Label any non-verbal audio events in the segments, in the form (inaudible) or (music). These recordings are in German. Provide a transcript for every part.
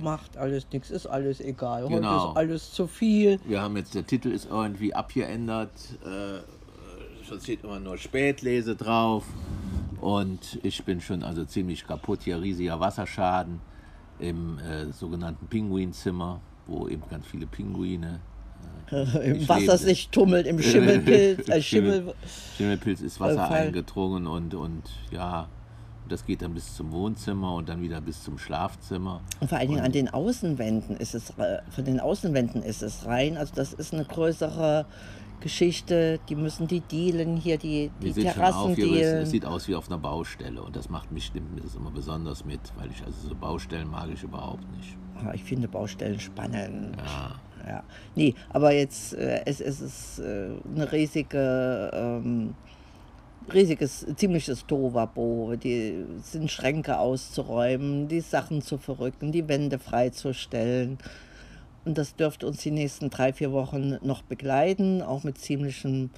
macht alles nichts, ist alles egal. Heute Genau. ist alles zu viel. Wir haben jetzt, der Titel ist irgendwie abgeändert. Äh, schon steht immer nur Spätlese drauf. Und ich bin schon also ziemlich kaputt hier. Riesiger Wasserschaden im äh, sogenannten Pinguinzimmer, wo eben ganz viele Pinguine. (laughs) Im Ich Wasser sich tummelt, im Schimmelpilz, (laughs) äh, Schimmel, Schimmel, Schimmelpilz ist Wasser Fall. eingedrungen und, und ja, das geht dann bis zum Wohnzimmer und dann wieder bis zum Schlafzimmer. Und vor allen Dingen an den Außenwänden ist es, von den Außenwänden ist es rein. Also das ist eine größere Geschichte. Die müssen die Dielen hier, die, die Terrassen, hier, es, sieht aus wie auf einer Baustelle und das macht mich das immer besonders mit, weil ich also so Baustellen mag ich überhaupt nicht. Ich finde Baustellen spannend. Ja. Ja. Nee, aber jetzt äh, es, es ist äh, eine riesige, ähm, riesiges, ziemliches Tohuwabohu. Die sind Schränke auszuräumen, die Sachen zu verrücken, die Wände freizustellen. Und das dürfte uns die nächsten drei, vier Wochen noch begleiten, auch mit ziemlichen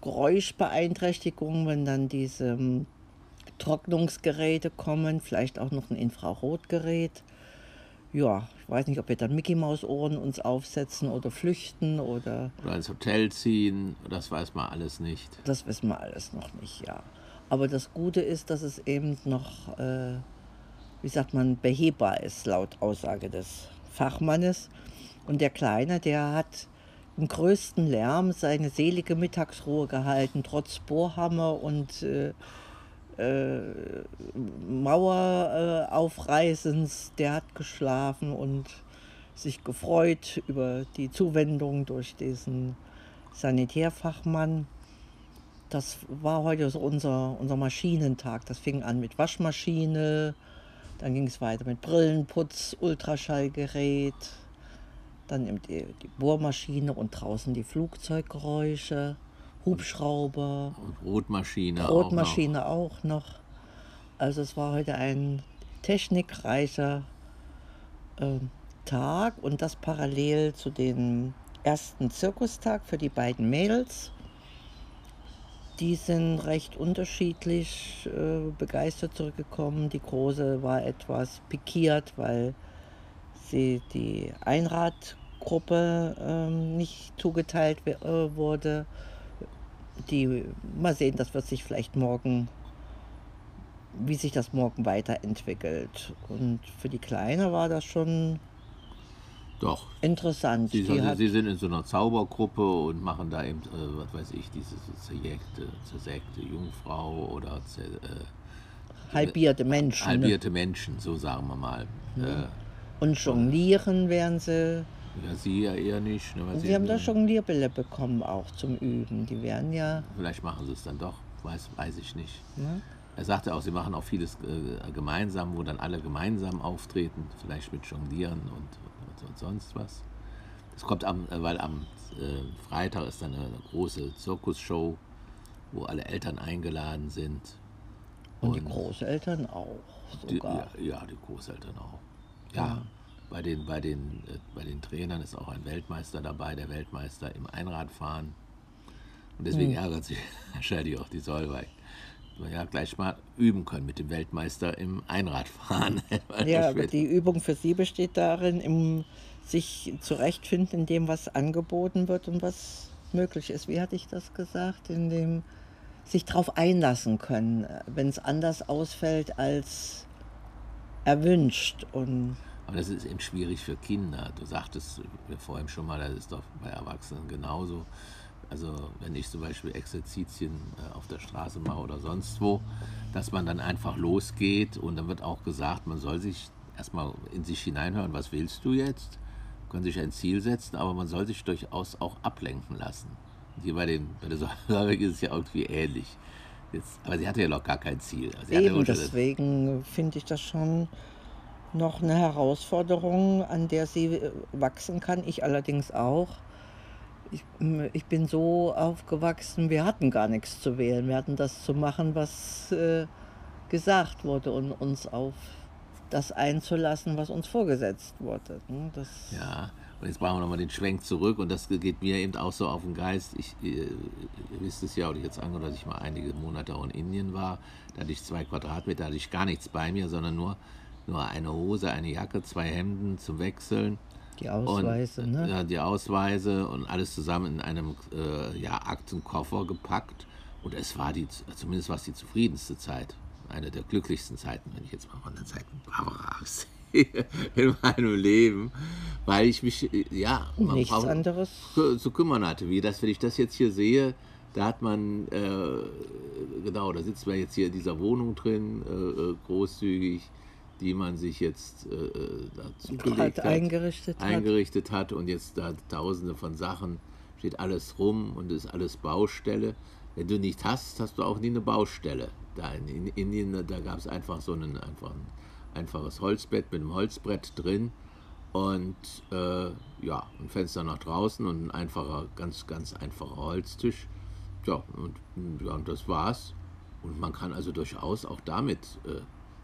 Geräuschbeeinträchtigungen, wenn dann diese ähm, Trocknungsgeräte kommen, vielleicht auch noch ein Infrarotgerät. Ja, ich weiß nicht, ob wir dann Mickey Maus Ohren uns aufsetzen oder flüchten oder Oder ins Hotel ziehen, das weiß man alles nicht. das wissen wir alles noch nicht, ja. Aber das Gute ist, dass es eben noch, äh, wie sagt man, behebbar ist, laut Aussage des Fachmannes. Und der Kleine, der hat im größten Lärm seine selige Mittagsruhe gehalten, trotz Bohrhammer und äh, äh, Mauer äh, aufreißens. Der hat geschlafen und sich gefreut über die Zuwendung durch diesen Sanitärfachmann. Das war heute so unser, unser Maschinentag. Das fing an mit Waschmaschine, dann ging es weiter mit Brillenputz, Ultraschallgerät, dann die, die Bohrmaschine und draußen die Flugzeuggeräusche, Hubschrauber, Und Brotmaschine, Brotmaschine auch noch. Also es war heute ein technikreicher ähm, Tag und das parallel zu dem ersten Zirkustag für die beiden Mädels. Die sind recht unterschiedlich äh, begeistert zurückgekommen. Die Große war etwas pikiert, weil sie die Einradgruppe ähm, nicht zugeteilt äh, wurde. Die, mal sehen, das wird sich vielleicht morgen, wie sich das morgen weiterentwickelt. Und für die Kleine war das schon. Doch. interessant. Sie, die hat, sie sind in so einer Zaubergruppe und machen da eben, äh, was weiß ich, diese zerjagte, zersägte Jungfrau oder zer, äh, halbierte Menschen. ne? halbierte Menschen, so sagen wir mal. Äh, Und jonglieren werden sie. Ja, sie ja eher nicht. Ne, Sie haben da äh, Jonglierbälle bekommen, auch zum Üben. Die werden ja. Vielleicht machen sie es dann doch, weiß, weiß ich nicht. Ne? Er sagte auch, sie machen auch vieles äh, gemeinsam, wo dann alle gemeinsam auftreten, vielleicht mit Jonglieren und, und, und sonst was. Es kommt am, äh, weil am äh, Freitag ist dann eine, eine große Zirkusshow, wo alle Eltern eingeladen sind. Und die Großeltern auch Die, sogar. ja, ja, die Großeltern auch. Ja, bei, den, bei, den, äh, bei den Trainern ist auch ein Weltmeister dabei, der Weltmeister im Einradfahren. Und deswegen Hm. ärgert sich (laughs) wahrscheinlich auch die Solveig. Wir ja gleich mal üben können mit dem Weltmeister im Einradfahren. (laughs) Ja, aber die Übung für sie besteht darin, im sich zurechtfinden in dem, was angeboten wird und was möglich ist. Wie hatte ich das gesagt? In dem sich darauf einlassen können, wenn es anders ausfällt als erwünscht. Und Aber das ist eben schwierig für Kinder. Du sagtest mir vorhin schon mal, das ist doch bei Erwachsenen genauso. Also wenn ich zum Beispiel Exerzitien äh, auf der Straße mache oder sonst wo, dass man dann einfach losgeht und dann wird auch gesagt, man soll sich erstmal in sich hineinhören, was willst du jetzt? Man kann sich ein Ziel setzen, aber man soll sich durchaus auch ablenken lassen. Und hier bei, den, bei der Säure ist es ja irgendwie ähnlich. Jetzt, aber sie hatte ja noch gar kein Ziel. Also sie eben deswegen finde ich das schon noch eine Herausforderung, an der sie äh, wachsen kann. Ich allerdings auch. Ich, ich bin so aufgewachsen, wir hatten gar nichts zu wählen. Wir hatten das zu machen, was äh, gesagt wurde und uns auf das einzulassen, was uns vorgesetzt wurde. ne? Das, Ja, und jetzt brauchen wir nochmal den Schwenk zurück und das geht mir eben auch so auf den Geist. Ich, äh, ihr wisst es ja, oder jetzt angehört, dass ich mal einige Monate auch in Indien war. Da hatte ich zwei Quadratmeter, da hatte ich gar nichts bei mir, sondern nur nur eine Hose, eine Jacke, zwei Hemden zum Wechseln. Die Ausweise, und, ne? Ja, die Ausweise und alles zusammen in einem äh, ja, Aktenkoffer gepackt. Und es war die, zumindest war es die zufriedenste Zeit. Eine der glücklichsten Zeiten, wenn ich jetzt mal von der Zeit Barbara aussehe, (laughs) in meinem Leben. Weil ich mich, ja, nichts anderes zu kümmern hatte. Wie das, wenn ich das jetzt hier sehe, da hat man, äh, genau, da sitzt man jetzt hier in dieser Wohnung drin, äh, äh großzügig die man sich jetzt äh, äh dazu hat, eingerichtet, eingerichtet hat. hat. und jetzt da tausende von Sachen, steht alles rum und ist alles Baustelle. Wenn du nicht hast, hast du auch nie eine Baustelle. Da in Indien, da gab es einfach so einen, einfach ein einfaches Holzbett mit einem Holzbrett drin und äh, ja, ein Fenster nach draußen und ein einfacher, ganz, ganz einfacher Holztisch. Ja, und, ja, und das war's. Und man kann also durchaus auch damit äh,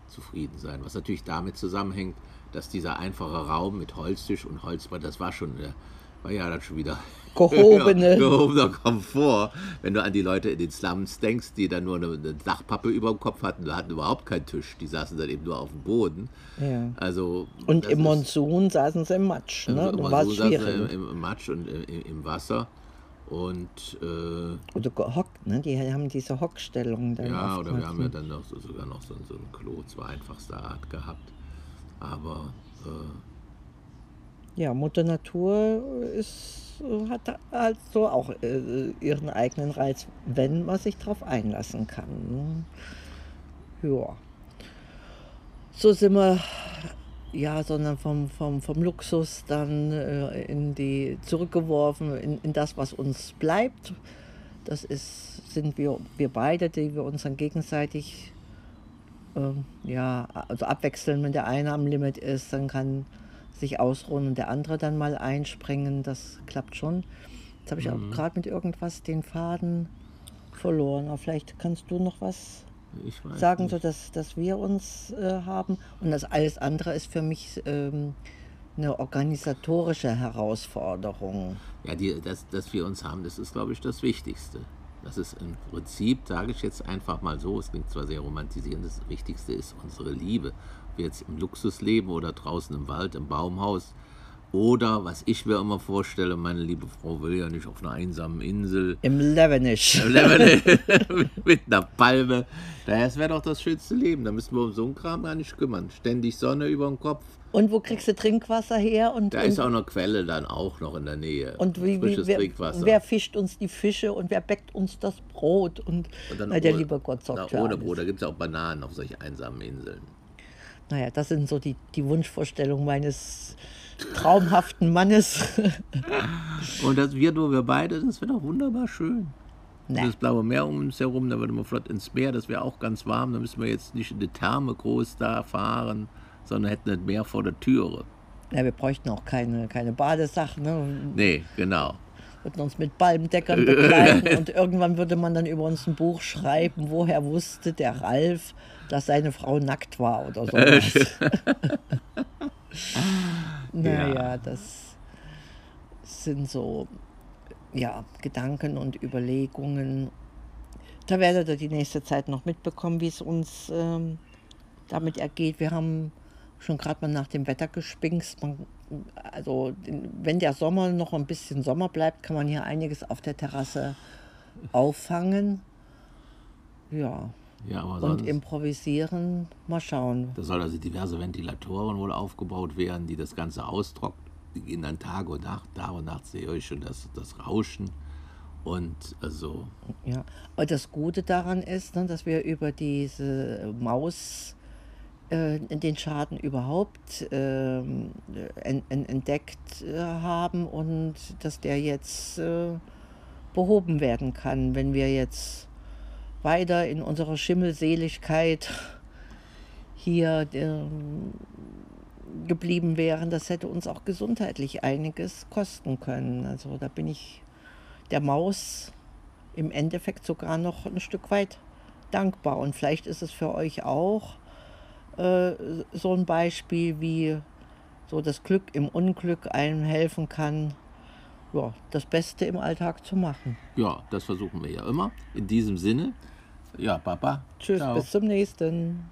zufrieden sein. Was natürlich damit zusammenhängt, dass dieser einfache Raum mit Holztisch und Holzbrett, das war schon, äh, war ja dann schon wieder (laughs) gehobene. gehobener Komfort. Wenn du an die Leute in den Slums denkst, die dann nur eine, eine Dachpappe über dem Kopf hatten, da hatten überhaupt keinen Tisch, die saßen dann eben nur auf dem Boden. Ja. Also, und im Monsun saßen sie im Matsch. Ne? Im Monsun saßen sie im, im Matsch und im, im Wasser. Und, äh, oder gehockt, ne? Die haben diese Hockstellung dann. Ja, oder wir haben ja dann noch so, sogar noch so, so ein Klo, zwar einfachster Art gehabt. Aber äh, ja, Mutter Natur ist, hat also auch äh, ihren eigenen Reiz, wenn man sich darauf einlassen kann. Ne? Ja. So sind wir ja, sondern vom, vom, vom Luxus dann äh, in die zurückgeworfen in, in das, was uns bleibt. Das ist, sind wir, wir beide, die wir uns dann gegenseitig äh, ja, also abwechseln, wenn der eine am Limit ist, dann kann sich ausruhen und der andere dann mal einspringen. Das klappt schon. Jetzt habe ich mhm. auch gerade mit irgendwas den Faden verloren. Aber vielleicht kannst du noch was sagen, nicht. so dass, dass wir uns äh, haben. Und das alles andere ist für mich ähm, eine organisatorische Herausforderung. Ja, die, das, dass wir uns haben, das ist, glaube ich, das Wichtigste. Das ist im Prinzip, sage ich jetzt einfach mal so, es klingt zwar sehr romantisierend, das Wichtigste ist unsere Liebe. Ob wir jetzt im Luxus leben oder draußen im Wald, im Baumhaus, oder, was ich mir immer vorstelle, meine liebe Frau will ja nicht auf einer einsamen Insel. Im Levenish. Im Levenish (laughs) mit einer Palme. Daher, wäre doch das schönste Leben. Da müssen wir um so einen Kram gar nicht kümmern. Ständig Sonne über dem Kopf. Und wo kriegst du Trinkwasser her? Und, da und, ist auch eine Quelle dann auch noch in der Nähe. Und wie, wie wer, wer, fischt uns die Fische und wer bäckt uns das Brot? Und, und dann na, der ohne, liebe Gott sorgt na, Ohne Brot, da gibt es auch Bananen auf solchen einsamen Inseln. Naja, das sind so die, die Wunschvorstellungen meines traumhaften Mannes. (laughs) Und dass wir nur, wir beide, das wäre doch wunderbar schön. Nee. Das blaue Meer um uns herum, da würde man flott ins Meer, das wäre auch ganz warm. Da müssen wir jetzt nicht in die Therme groß da fahren, sondern hätten das Meer vor der Türe. Ja, wir bräuchten auch keine, keine Badesachen. Ne? Nee, genau. Würden uns mit Palmdeckern begleiten und (laughs) irgendwann würde man dann über uns ein Buch schreiben, woher wusste der Ralf, dass seine Frau nackt war oder sowas. (laughs) naja, ja. das sind so ja, Gedanken und Überlegungen. Da werdet ihr die nächste Zeit noch mitbekommen, wie es uns ähm, damit ergeht. Wir haben schon gerade mal nach dem Wetter gespinkst. Man, also wenn der Sommer noch ein bisschen Sommer bleibt, kann man hier einiges auf der Terrasse auffangen. Ja, ja, aber und improvisieren, mal schauen. Da soll also diverse Ventilatoren wohl aufgebaut werden, die das Ganze austrocknen. Die gehen dann Tag und Nacht, Tag und Nacht sehe ich schon das, das Rauschen. Und also. Ja, und das Gute daran ist, ne, dass wir über diese Maus äh, den Schaden überhaupt äh, entdeckt äh, haben und dass der jetzt äh, behoben werden kann, wenn wir jetzt weiter in unserer Schimmelseligkeit hier äh, geblieben wären, das hätte uns auch gesundheitlich einiges kosten können. Also da bin ich der Maus im Endeffekt sogar noch ein Stück weit dankbar. Und vielleicht ist es für euch auch äh, so ein Beispiel, wie so das Glück im Unglück einem helfen kann, ja, das Beste im Alltag zu machen. Ja, das versuchen wir ja immer. In diesem Sinne, ja, Papa. Tschüss, Ciao. bis zum nächsten.